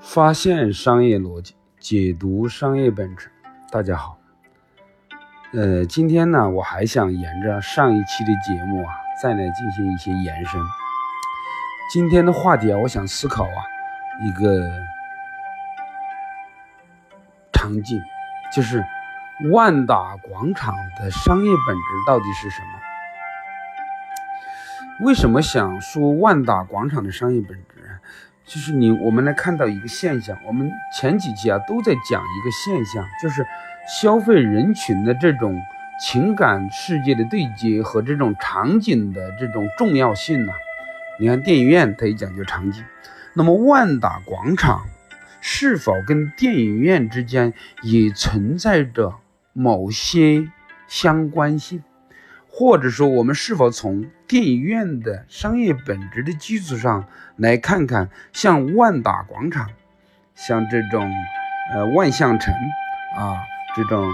发现商业逻辑，解读商业本质。大家好，呃，今天呢，我还想沿着上一期的节目啊，再来进行一些延伸。今天的话题啊，我想思考啊，一个场景，就是万达广场的商业本质到底是什么？为什么想说万达广场的商业本质？就是你，我们来看到一个现象。我们前几期啊都在讲一个现象，就是消费人群的这种情感世界的对接和这种场景的这种重要性呢。你看电影院它也讲究场景，那么万达广场是否跟电影院之间也存在着某些相关性？或者说，我们是否从电影院的商业本质的基础上来看看，像万达广场，像这种呃万象城啊这种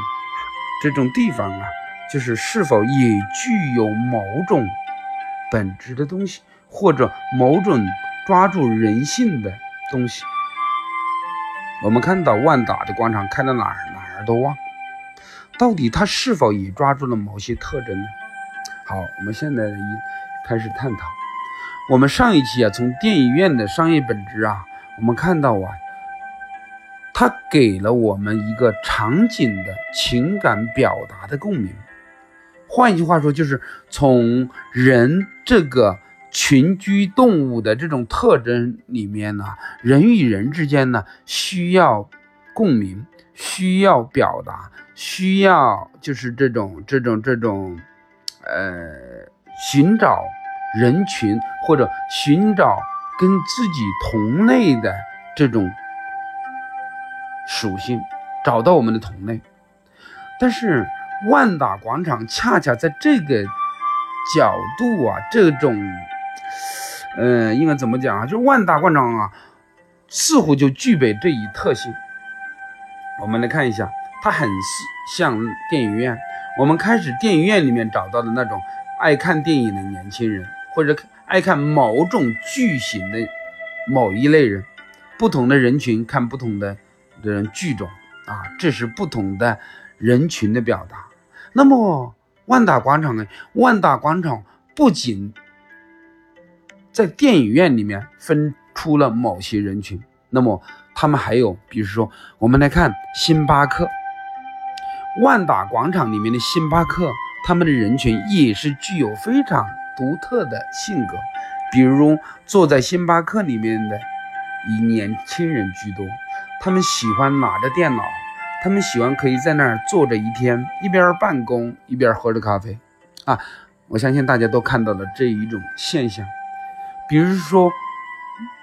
这种地方啊，就是是否也具有某种本质的东西，或者某种抓住人性的东西？我们看到万达的广场开到哪儿哪儿都旺，到底它是否也抓住了某些特征呢？好，我们现在一开始探讨。我们上一期啊，从电影院的商业本质啊，我们看到啊，它给了我们一个场景的情感表达的共鸣。换一句话说，就是从人这个群居动物的这种特征里面呢，人与人之间呢，需要共鸣，需要表达，需要就是这种这种这种。呃，寻找人群或者寻找跟自己同类的这种属性，找到我们的同类。但是万达广场恰恰在这个角度啊，这种，呃，应该怎么讲啊？就是万达广场啊，似乎就具备这一特性。我们来看一下，它很像电影院。我们开始电影院里面找到的那种爱看电影的年轻人，或者爱看某种剧型的某一类人，不同的人群看不同的人剧种啊，这是不同的人群的表达。那么万达广场呢？万达广场不仅在电影院里面分出了某些人群，那么他们还有，比如说我们来看星巴克。万达广场里面的星巴克，他们的人群也是具有非常独特的性格，比如坐在星巴克里面的以年轻人居多，他们喜欢拿着电脑，他们喜欢可以在那儿坐着一天，一边办公一边喝着咖啡，啊，我相信大家都看到了这一种现象。比如说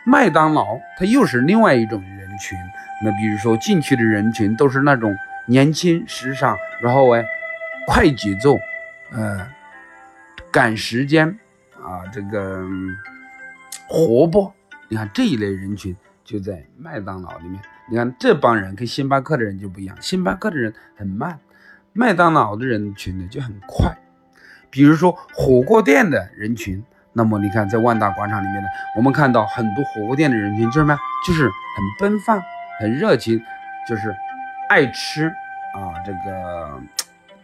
麦当劳，它又是另外一种人群，那比如说进去的人群都是那种。年轻时尚，然后哎，快节奏，呃，赶时间啊，这个活泼。你看这一类人群就在麦当劳里面。你看这帮人跟星巴克的人就不一样，星巴克的人很慢，麦当劳的人群呢就很快。比如说火锅店的人群，那么你看在万达广场里面呢，我们看到很多火锅店的人群就是什么？就是很奔放、很热情，就是。爱吃啊，这个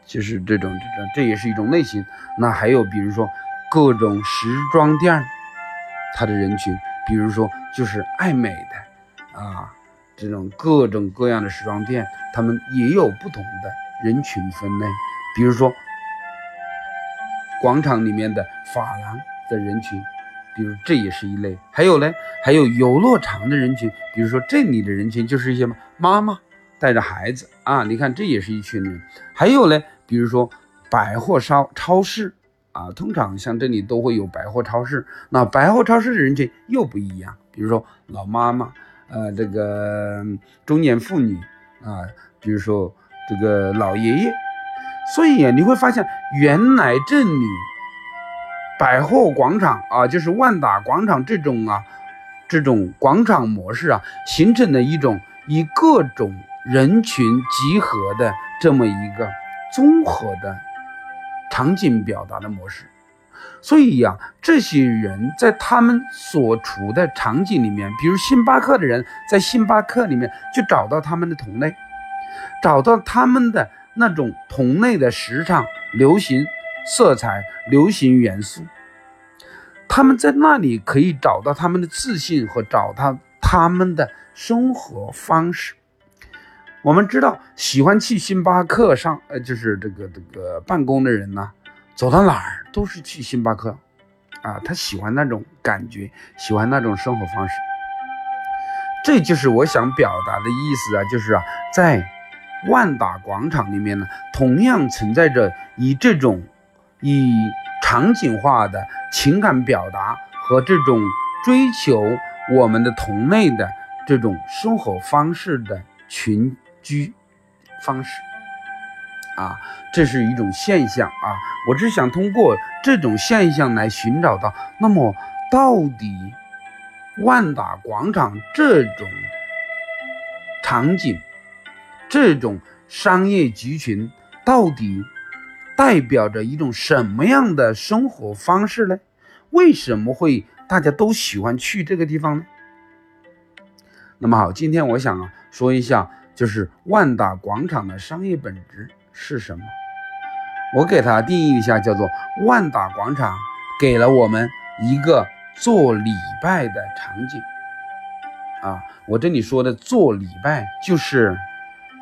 就是这种这种，这也是一种类型。那还有比如说各种时装店，它的人群，比如说就是爱美的啊，这种各种各样的时装店，他们也有不同的人群分类。比如说广场里面的发廊的人群，比如这也是一类。还有呢，还有游乐场的人群，比如说这里的人群就是一些妈妈。带着孩子啊，你看这也是一群人。还有呢，比如说百货商超市啊，通常像这里都会有百货超市。那百货超市的人群又不一样，比如说老妈妈，呃，这个中年妇女啊，比如说这个老爷爷。所以啊，你会发现，原来这里百货广场啊，就是万达广场这种啊，这种广场模式啊，形成了一种以各种。人群集合的这么一个综合的场景表达的模式，所以呀，这些人在他们所处的场景里面，比如星巴克的人，在星巴克里面就找到他们的同类，找到他们的那种同类的时尚、流行色彩、流行元素。他们在那里可以找到他们的自信和找到他们的生活方式。我们知道，喜欢去星巴克上，呃，就是这个这个办公的人呢。走到哪儿都是去星巴克，啊，他喜欢那种感觉，喜欢那种生活方式。这就是我想表达的意思啊，就是啊，在万达广场里面呢，同样存在着以这种以场景化的情感表达和这种追求我们的同类的这种生活方式的群居方式。啊，这是一种现象啊！我只想通过这种现象来寻找到，那么到底万达广场这种场景、这种商业集群，到底代表着一种什么样的生活方式呢？为什么会大家都喜欢去这个地方呢？那么好，今天我想说一下，就是万达广场的商业本质。是什么？我给它定义一下，叫做万达广场给了我们一个做礼拜的场景啊。我这里说的做礼拜，就是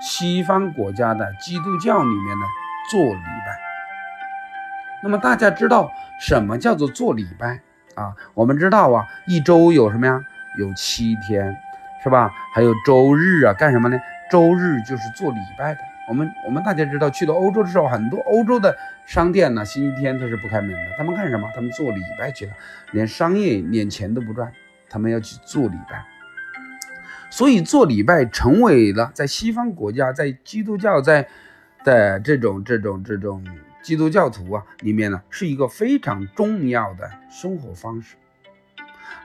西方国家的基督教里面的做礼拜。那么大家知道什么叫做做礼拜啊？我们知道啊，一周有什么呀？有七天，是吧？还有周日啊，干什么呢？周日就是做礼拜的。我们我们大家知道，去到欧洲的时候，很多欧洲的商店呢，星期天它是不开门的。他们干什么？他们做礼拜去了，连商业连钱都不赚，他们要去做礼拜。所以做礼拜成为了在西方国家，在基督教在的这种这种这种基督教徒啊里面呢，是一个非常重要的生活方式。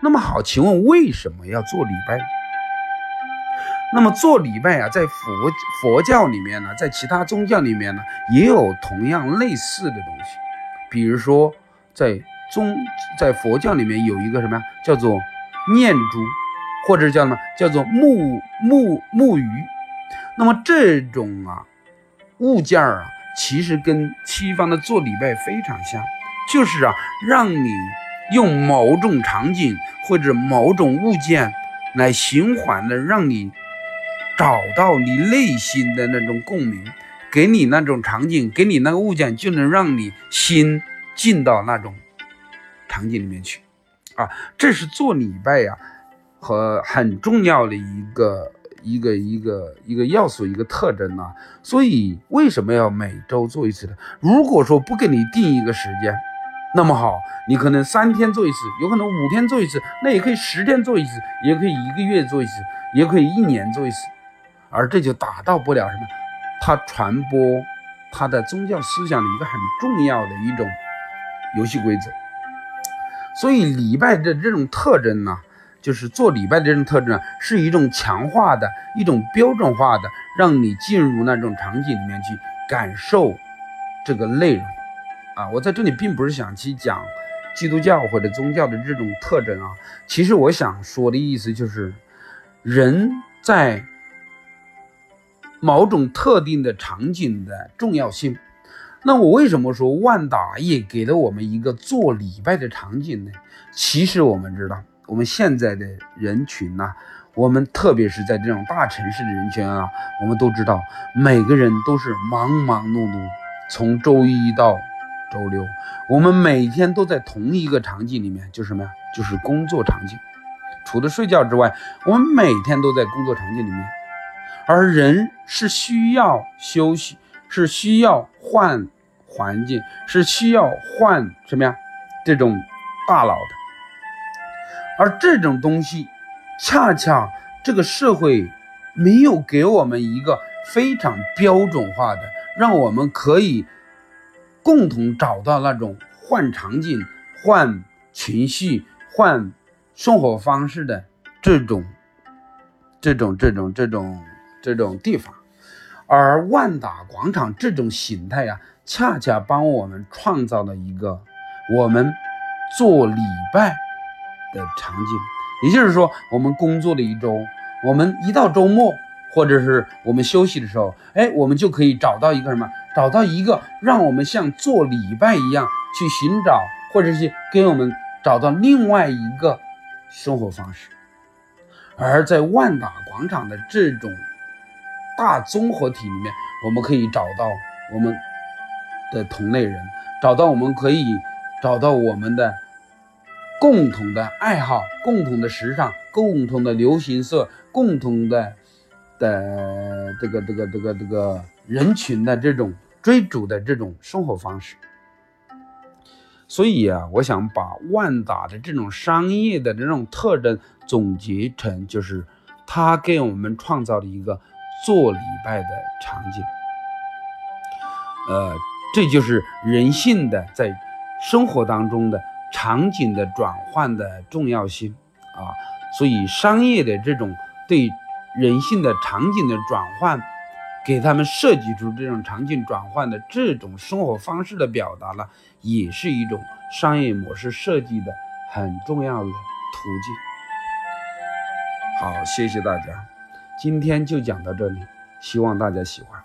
那么好，请问为什么要做礼拜？那么做礼拜啊，在佛佛教里面呢，在其他宗教里面呢，也有同样类似的东西。比如说，在宗在佛教里面有一个什么呀，叫做念珠，或者叫什么叫做木木木鱼。那么这种啊物件儿啊，其实跟西方的做礼拜非常像，就是啊，让你用某种场景或者某种物件来循环的让你。找到你内心的那种共鸣，给你那种场景，给你那个物件，就能让你心进到那种场景里面去，啊，这是做礼拜呀和很重要的一个一个一个一个要素，一个特征啊。所以为什么要每周做一次呢？如果说不给你定一个时间，那么好，你可能三天做一次，有可能五天做一次，那也可以十天做一次，也可以一个月做一次，也可以一年做一次。而这就达到不了什么，他传播他的宗教思想的一个很重要的一种游戏规则。所以礼拜的这种特征呢，就是做礼拜的这种特征，是一种强化的一种标准化的，让你进入那种场景里面去感受这个内容。啊，我在这里并不是想去讲基督教或者宗教的这种特征啊，其实我想说的意思就是人在。某种特定的场景的重要性，那我为什么说万达也给了我们一个做礼拜的场景呢？其实我们知道，我们现在的人群呐，我们特别是在这种大城市的人群啊，我们都知道，每个人都是忙忙碌碌，从周一到周六，我们每天都在同一个场景里面，就是什么呀？就是工作场景。除了睡觉之外，我们每天都在工作场景里面。而人是需要休息，是需要换环境，是需要换什么呀？这种大脑的。而这种东西，恰恰这个社会没有给我们一个非常标准化的，让我们可以共同找到那种换场景、换情绪、换生活方式的这种、这种、这种、这种。这种地方，而万达广场这种形态呀，恰恰帮我们创造了一个我们做礼拜的场景。也就是说，我们工作了一周，我们一到周末或者是我们休息的时候，哎，我们就可以找到一个什么？找到一个让我们像做礼拜一样去寻找，或者是给我们找到另外一个生活方式。而在万达广场的这种大综合体里面，我们可以找到我们的同类人，找到我们可以找到我们的。共同的爱好，共同的时尚，共同的流行色，共同的的这个这个这个这个人群的这种追逐的这种生活方式。所以啊，我想把万达的这种商业的这种特征总结成，就是它给我们创造了一个做礼拜的场景。呃，这就是人性的在生活当中的。场景的转换的重要性啊，所以商业的这种对人性的场景的转换，给他们设计出这种场景转换的这种生活方式的表达呢，也是一种商业模式设计的很重要的途径。好，谢谢大家，今天就讲到这里，希望大家喜欢。